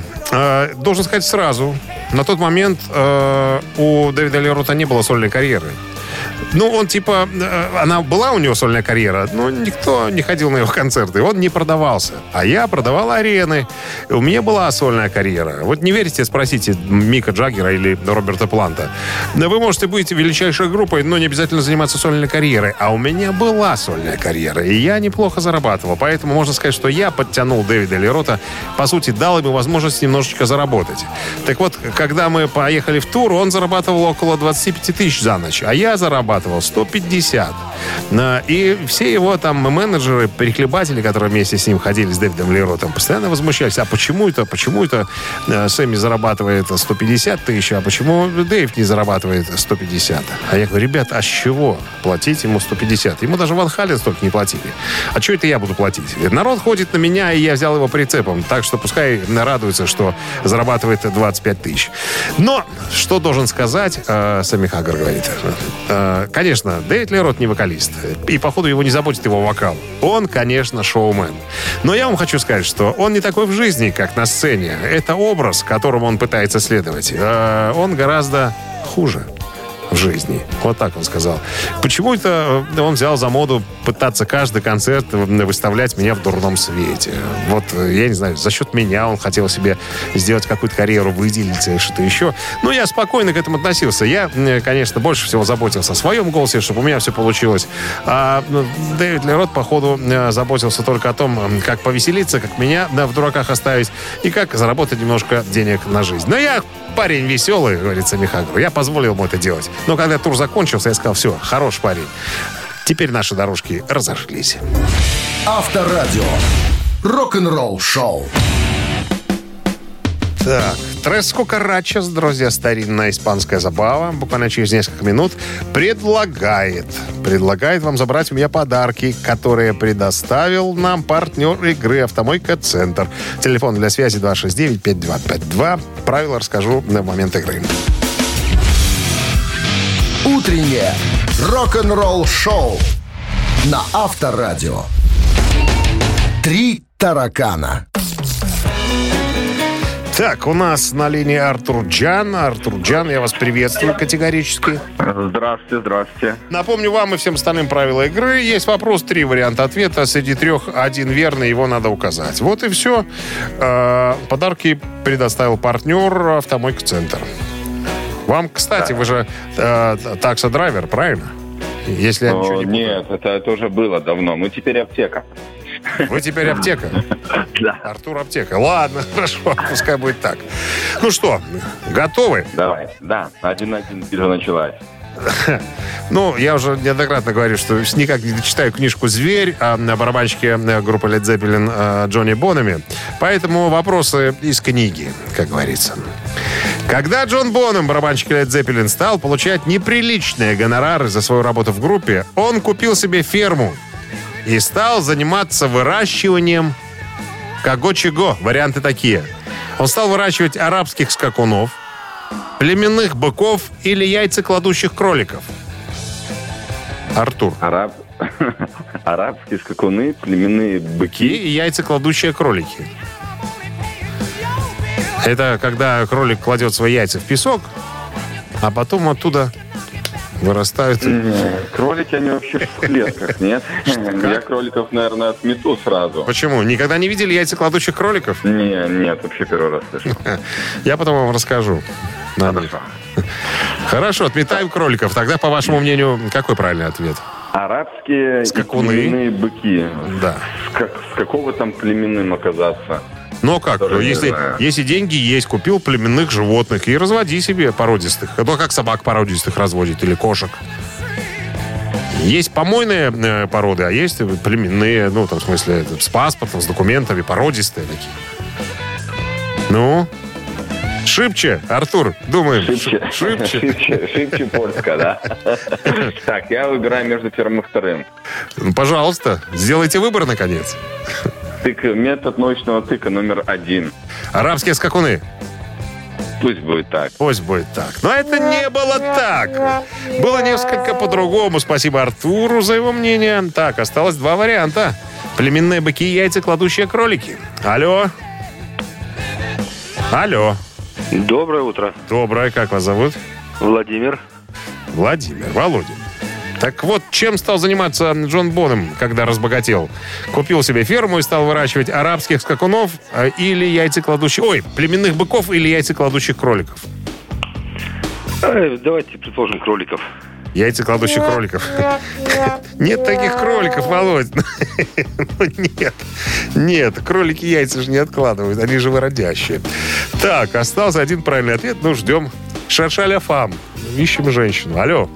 должен сказать сразу. На тот момент э, у Дэвида Лерота не было сольной карьеры. Ну, он типа... э, Она была у него сольная карьера, но никто не ходил на его концерты. Он не продавался. А я продавал арены. У меня была сольная карьера. Вот не верите, спросите Мика Джаггера или Роберта Планта. Да вы можете быть величайшей группой, но не обязательно заниматься сольной карьерой. А у меня была сольная карьера, и я неплохо зарабатывал. Поэтому можно сказать, что я подтянул Дэвида Лерота, по сути, дал ему возможность немножечко заработать. Так вот, когда мы поехали в тур, он зарабатывал около 25 тысяч за ночь, а я зарабатывал 150. На- И все его там менеджеры, перехлебатели, которые вместе с ним ходили, с Дэвидом Леротом, постоянно возмущались. А почему это, почему это э, Сэмми зарабатывает 150 тысяч, а почему Дэйв не зарабатывает 150? А я говорю, ребят, а с чего платить ему 150? Ему даже Ван Хален столько не платили. А что это я буду платить? Народ ходит на меня, и я взял его прицепом. Так что пускай радуется, что зарабатывает 25 тысяч. Но, что должен сказать, э, Сэмми Хаггар говорит, э, конечно, Дэвид Лерот не вокалист. И, походу, его не заботит его вокал. Он, конечно, шоумен. Но я вам хочу сказать, что он не такой в жизни, как на сцене. Это образ, которому он пытается следовать. Э, Он гораздо хуже в жизни. Вот так он сказал. Почему это э, он взял за моду пытаться каждый концерт э, выставлять меня в дурном свете? Вот, э, я не знаю, за счет меня он хотел себе сделать какую-то карьеру, выделиться и что-то еще. Но я спокойно к этому относился. Я, конечно, больше всего заботился о своем голосе, чтобы у меня все получилось. А ну, Дэвид Лерот, походу, заботился только о том, как повеселиться, как меня да, в дураках оставить и как заработать немножко денег на жизнь. Но я парень веселый, говорится Михагру. Я позволил ему это делать. Но когда тур закончился, я сказал, все, хорош парень. Теперь наши дорожки разошлись. Авторадио. Рок-н-ролл шоу. Так, Трес Кукарачес, друзья, старинная испанская забава, буквально через несколько минут, предлагает, предлагает вам забрать у меня подарки, которые предоставил нам партнер игры «Автомойка Центр». Телефон для связи 269-5252. Правила расскажу на момент игры. Утреннее рок-н-ролл-шоу на Авторадио. Три таракана. Так, у нас на линии Артур Джан. Артур Джан, я вас приветствую категорически. Здравствуйте, здравствуйте. Напомню вам и всем остальным правила игры. Есть вопрос, три варианта ответа. Среди трех один верный, его надо указать. Вот и все. Э, Подарки предоставил партнер «Автомойка Центр». Вам, кстати, вы же э, таксодрайвер, правильно? Если я ничего О, не путаю. нет, это, это уже было давно. Мы теперь аптека. Вы теперь аптека. Да. Артур аптека. Ладно, хорошо, пускай будет так. Ну что, готовы? Давай. Да, один-один битва началась. Ну, я уже неоднократно говорю, что никак не дочитаю книжку «Зверь» о барабанщике э, группы Led Zeppelin Джонни Бонами. Поэтому вопросы из книги, как говорится. Когда Джон Бонем, барабанщик Led Zeppelin, стал получать неприличные гонорары за свою работу в группе, он купил себе ферму и стал заниматься выращиванием кого-чего. Варианты такие. Он стал выращивать арабских скакунов, племенных быков или яйцекладущих кроликов. Артур. Араб... Арабские скакуны, племенные быки. И яйцекладущие кролики. Это когда кролик кладет свои яйца в песок, а потом оттуда вырастают... Не, Кролики, они вообще в клетках, нет? Я кроликов, наверное, отмету сразу. Почему? Никогда не видели яйцекладущих кроликов? Не, нет, вообще первый раз слышу. Я потом вам расскажу. Надо. Хорошо, отметаем кроликов. Тогда, по вашему мнению, какой правильный ответ? Арабские и Скакуны. племенные быки. Да. С, как- с какого там племенным оказаться? Но как? Если, если деньги есть, купил племенных животных и разводи себе породистых. А то как собак породистых разводит или кошек. Есть помойные э, породы, а есть племенные, ну, там, в смысле, с паспортом, с документами, породистые такие. Ну? Шибче, Артур, думаем. Шибче. Шибче. Шибче, шибче польска, да? Так, я выбираю между первым и вторым. Ну, Пожалуйста, сделайте выбор, наконец. Тык, метод научного тыка номер один. Арабские скакуны. Пусть будет так. Пусть будет так. Но это не было так. Было несколько по-другому. Спасибо Артуру за его мнение. Так, осталось два варианта. Племенные быки и яйца кладущие кролики. Алло. Алло. Доброе утро. Доброе. Как вас зовут? Владимир. Владимир. Володя. Так вот, чем стал заниматься Джон Боном, когда разбогател? Купил себе ферму и стал выращивать арабских скакунов э, или яйцекладущих... Ой, племенных быков или яйцекладущих кроликов? Э, Давайте предположим кроликов. Яйцекладущих кроликов. Нет таких кроликов, Володь. Ну, нет. Нет, кролики яйца же не откладывают. Они же выродящие. Так, остался один правильный ответ. Ну, ждем. Шершаля фам. Ищем женщину. Алло.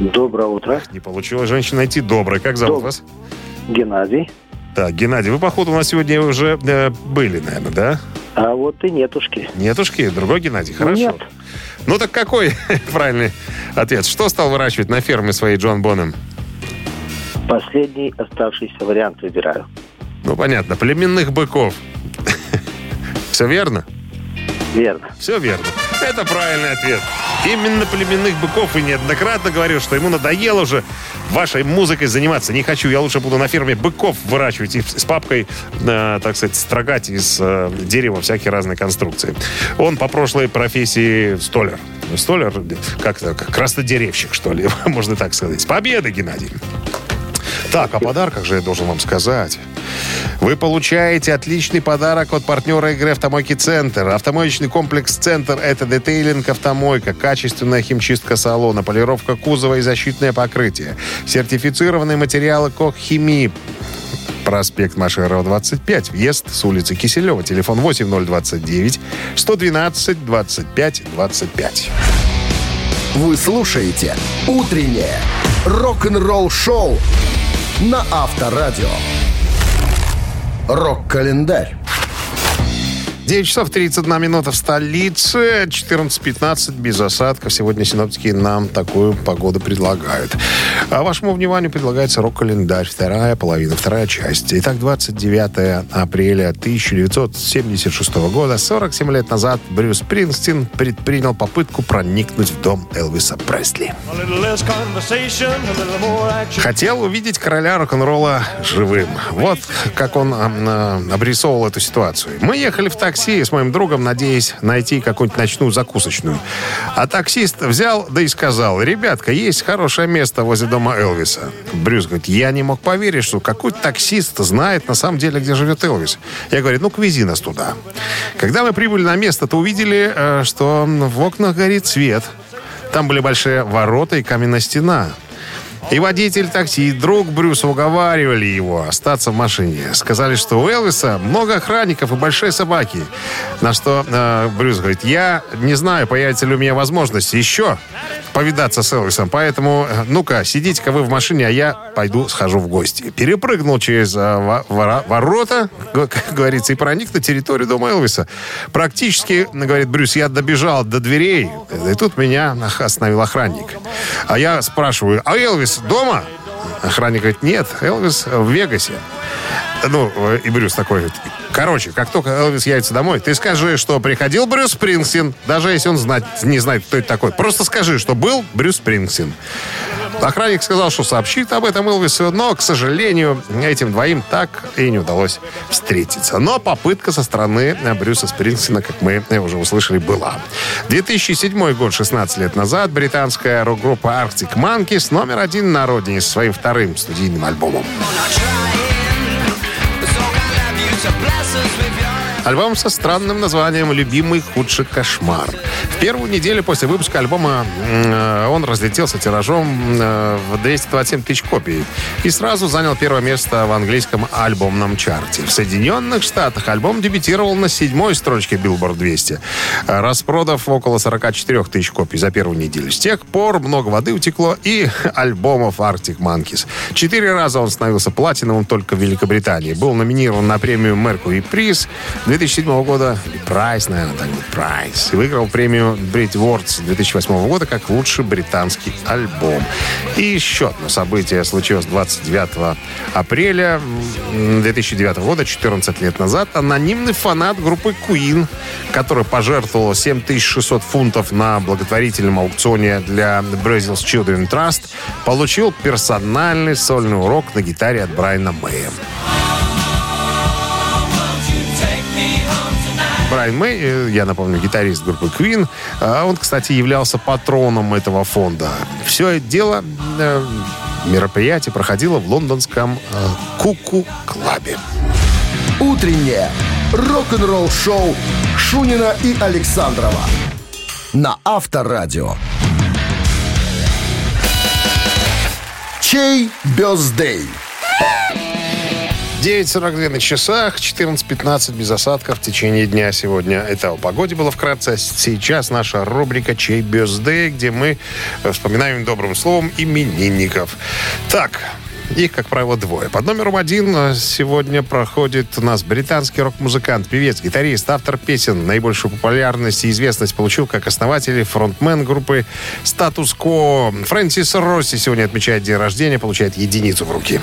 Доброе утро. Не получилось женщину найти. Доброе. Как зовут Доб- вас? Геннадий. Так, Геннадий, вы, походу, у нас сегодня уже э, были, наверное, да? А вот и нетушки. Нетушки? Другой Геннадий? Хорошо. Нет. Ну так какой правильный ответ? Что стал выращивать на ферме своей Джон Боном? Последний оставшийся вариант выбираю. Ну, понятно, племенных быков. Все верно? Верно. Все верно. Это правильный ответ. Именно племенных быков и неоднократно говорил, что ему надоело уже вашей музыкой заниматься. Не хочу, я лучше буду на ферме быков выращивать и с папкой, э, так сказать, строгать из э, дерева всякие разные конструкции. Он по прошлой профессии столяр. Ну, Столяр, как краснодеревщик, что ли, можно так сказать. С победой, Геннадий! Так, о подарках же я должен вам сказать. Вы получаете отличный подарок от партнера игры «Автомойки Центр». Автомоечный комплекс «Центр» — это детейлинг «Автомойка», качественная химчистка салона, полировка кузова и защитное покрытие, сертифицированные материалы «Коххимии», проспект Машерова, 25. Въезд с улицы Киселева. Телефон 8029 112 25 25. Вы слушаете «Утреннее рок-н-ролл-шоу» на Авторадио. Рок-календарь. 9 часов 31 минута в столице. 14.15 без осадков. Сегодня синоптики нам такую погоду предлагают. А вашему вниманию предлагается рок-календарь. Вторая половина, вторая часть. Итак, 29 апреля 1976 года, 47 лет назад, Брюс Спрингстин предпринял попытку проникнуть в дом Элвиса Пресли. Хотел увидеть короля рок-н-ролла живым. Вот как он э, обрисовывал эту ситуацию. Мы ехали в такси с моим другом, надеясь найти какую-нибудь ночную закусочную. А таксист взял, да и сказал, ребятка, есть хорошее место возле дома Элвиса. Брюс говорит, я не мог поверить, что какой таксист знает на самом деле, где живет Элвис. Я говорю, ну, квези нас туда. Когда мы прибыли на место, то увидели, э, что в окнах горит свет. Там были большие ворота и каменная стена. И водитель такси, и друг Брюса уговаривали его остаться в машине. Сказали, что у Элвиса много охранников и большие собаки. На что э, Брюс говорит, я не знаю, появится ли у меня возможность еще повидаться с Элвисом. Поэтому, э, ну-ка, сидите-ка вы в машине, а я пойду схожу в гости. Перепрыгнул через э, во- вора- ворота, как говорится, и проник на территорию дома Элвиса. Практически, говорит Брюс, я добежал до дверей, и тут меня остановил охранник. А я спрашиваю, а Элвис дома? Охранник говорит, нет, Элвис в Вегасе. Ну, э, и Брюс такой, говорит, короче, как только Элвис явится домой, ты скажи, что приходил Брюс Спрингстин, даже если он знать, не знает, кто это такой. Просто скажи, что был Брюс Спрингстин. Охранник сказал, что сообщит об этом Элвису, но, к сожалению, этим двоим так и не удалось встретиться. Но попытка со стороны Брюса Спрингстина, как мы уже услышали, была. 2007 год, 16 лет назад, британская рок-группа Arctic Monkeys номер один на родине со своим вторым студийным альбомом. bless us with your Альбом со странным названием «Любимый худший кошмар». В первую неделю после выпуска альбома э, он разлетелся тиражом э, в 227 тысяч копий и сразу занял первое место в английском альбомном чарте. В Соединенных Штатах альбом дебютировал на седьмой строчке Billboard 200, э, распродав около 44 тысяч копий за первую неделю. С тех пор много воды утекло и альбомов Arctic Monkeys. Четыре раза он становился платиновым только в Великобритании. Был номинирован на премию Mercury Приз 2007 года, Прайс, наверное, так будет, Прайс. И выиграл премию Brit Awards 2008 года как лучший британский альбом. И еще одно событие случилось 29 апреля м, 2009 года, 14 лет назад. Анонимный фанат группы Queen, который пожертвовал 7600 фунтов на благотворительном аукционе для Brazil's Children Trust, получил персональный сольный урок на гитаре от Брайана Мэя. Брайан Мэй, э, я напомню, гитарист группы Queen, а он, кстати, являлся патроном этого фонда. Все это дело, э, мероприятие проходило в лондонском э, Куку-клабе. Утреннее рок-н-ролл-шоу Шунина и Александрова на Авторадио. Чей бездей? 9.42 на часах, 14.15 без осадков в течение дня сегодня. Это о погоде было вкратце. Сейчас наша рубрика «Чей бездей», где мы э, вспоминаем добрым словом именинников. Так, их, как правило, двое. Под номером один э, сегодня проходит у нас британский рок-музыкант, певец, гитарист, автор песен. Наибольшую популярность и известность получил как основатель и фронтмен группы «Статус Кво». Фрэнсис Росси сегодня отмечает день рождения, получает единицу в руки.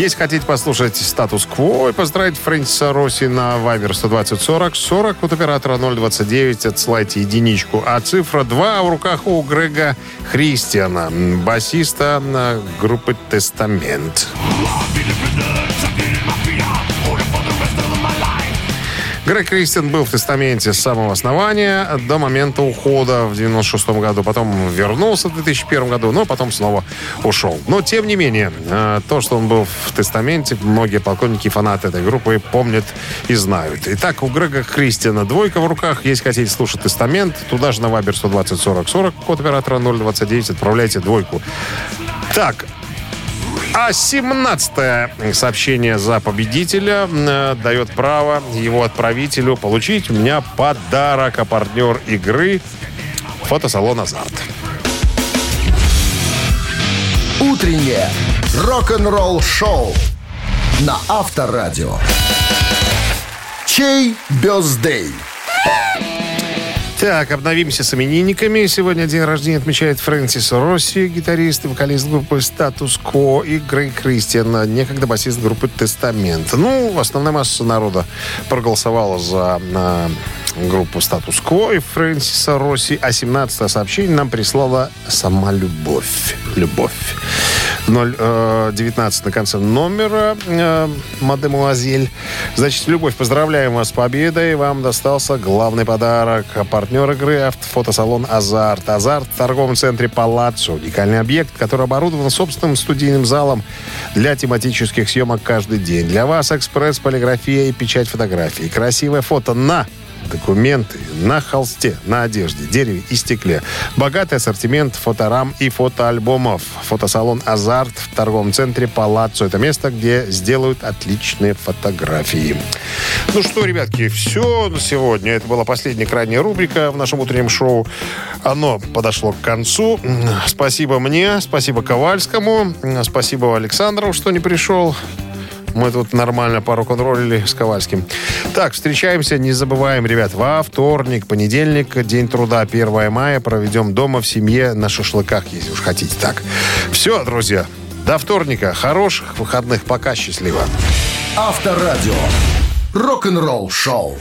Если хотите послушать статус-кво и поздравить Фрэнсиса Росси на Viber 120 40 40 от оператора 029, отсылайте единичку. А цифра 2 в руках у Грега Христиана, басиста группы «Тестамент». Грег Кристиан был в «Тестаменте» с самого основания до момента ухода в 96 году. Потом вернулся в 2001 году, но потом снова ушел. Но, тем не менее, э, то, что он был в «Тестаменте», многие полковники и фанаты этой группы помнят и знают. Итак, у Грега Кристиана двойка в руках. Если хотите слушать «Тестамент», туда же на Вайбер 120 40 40, код оператора 029, отправляйте двойку. Так, а 17 сообщение за победителя э, дает право его отправителю получить у меня подарок, а партнер игры фотосалон «Азарт». Утреннее рок-н-ролл-шоу на Авторадио. Чей бездей? Так, обновимся с именинниками. Сегодня день рождения отмечает Фрэнсис Росси, гитарист и вокалист группы «Статус Ко» и Грей Кристиан, некогда басист группы «Тестамент». Ну, основная масса народа проголосовала за а, группу «Статус Ко» и Фрэнсиса Росси, а 17 сообщение нам прислала сама любовь. Любовь. 019 на конце номера, э, мадемуазель. Значит, Любовь, поздравляем вас с победой. Вам достался главный подарок. Партнер игры автофотосалон «Азарт». «Азарт» в торговом центре «Палаццо». Уникальный объект, который оборудован собственным студийным залом для тематических съемок каждый день. Для вас экспресс, полиграфия и печать фотографий. Красивое фото на документы на холсте, на одежде, дереве и стекле. Богатый ассортимент фоторам и фотоальбомов. Фотосалон «Азарт» в торговом центре «Палаццо». Это место, где сделают отличные фотографии. Ну что, ребятки, все на сегодня. Это была последняя крайняя рубрика в нашем утреннем шоу. Оно подошло к концу. Спасибо мне, спасибо Ковальскому, спасибо Александру, что не пришел. Мы тут нормально по рок-н-роллили с Ковальским. Так, встречаемся, не забываем, ребят, во вторник, понедельник, день труда, 1 мая, проведем дома в семье на шашлыках, если уж хотите так. Все, друзья, до вторника. Хороших выходных. Пока, счастливо. Авторадио. Рок-н-ролл шоу.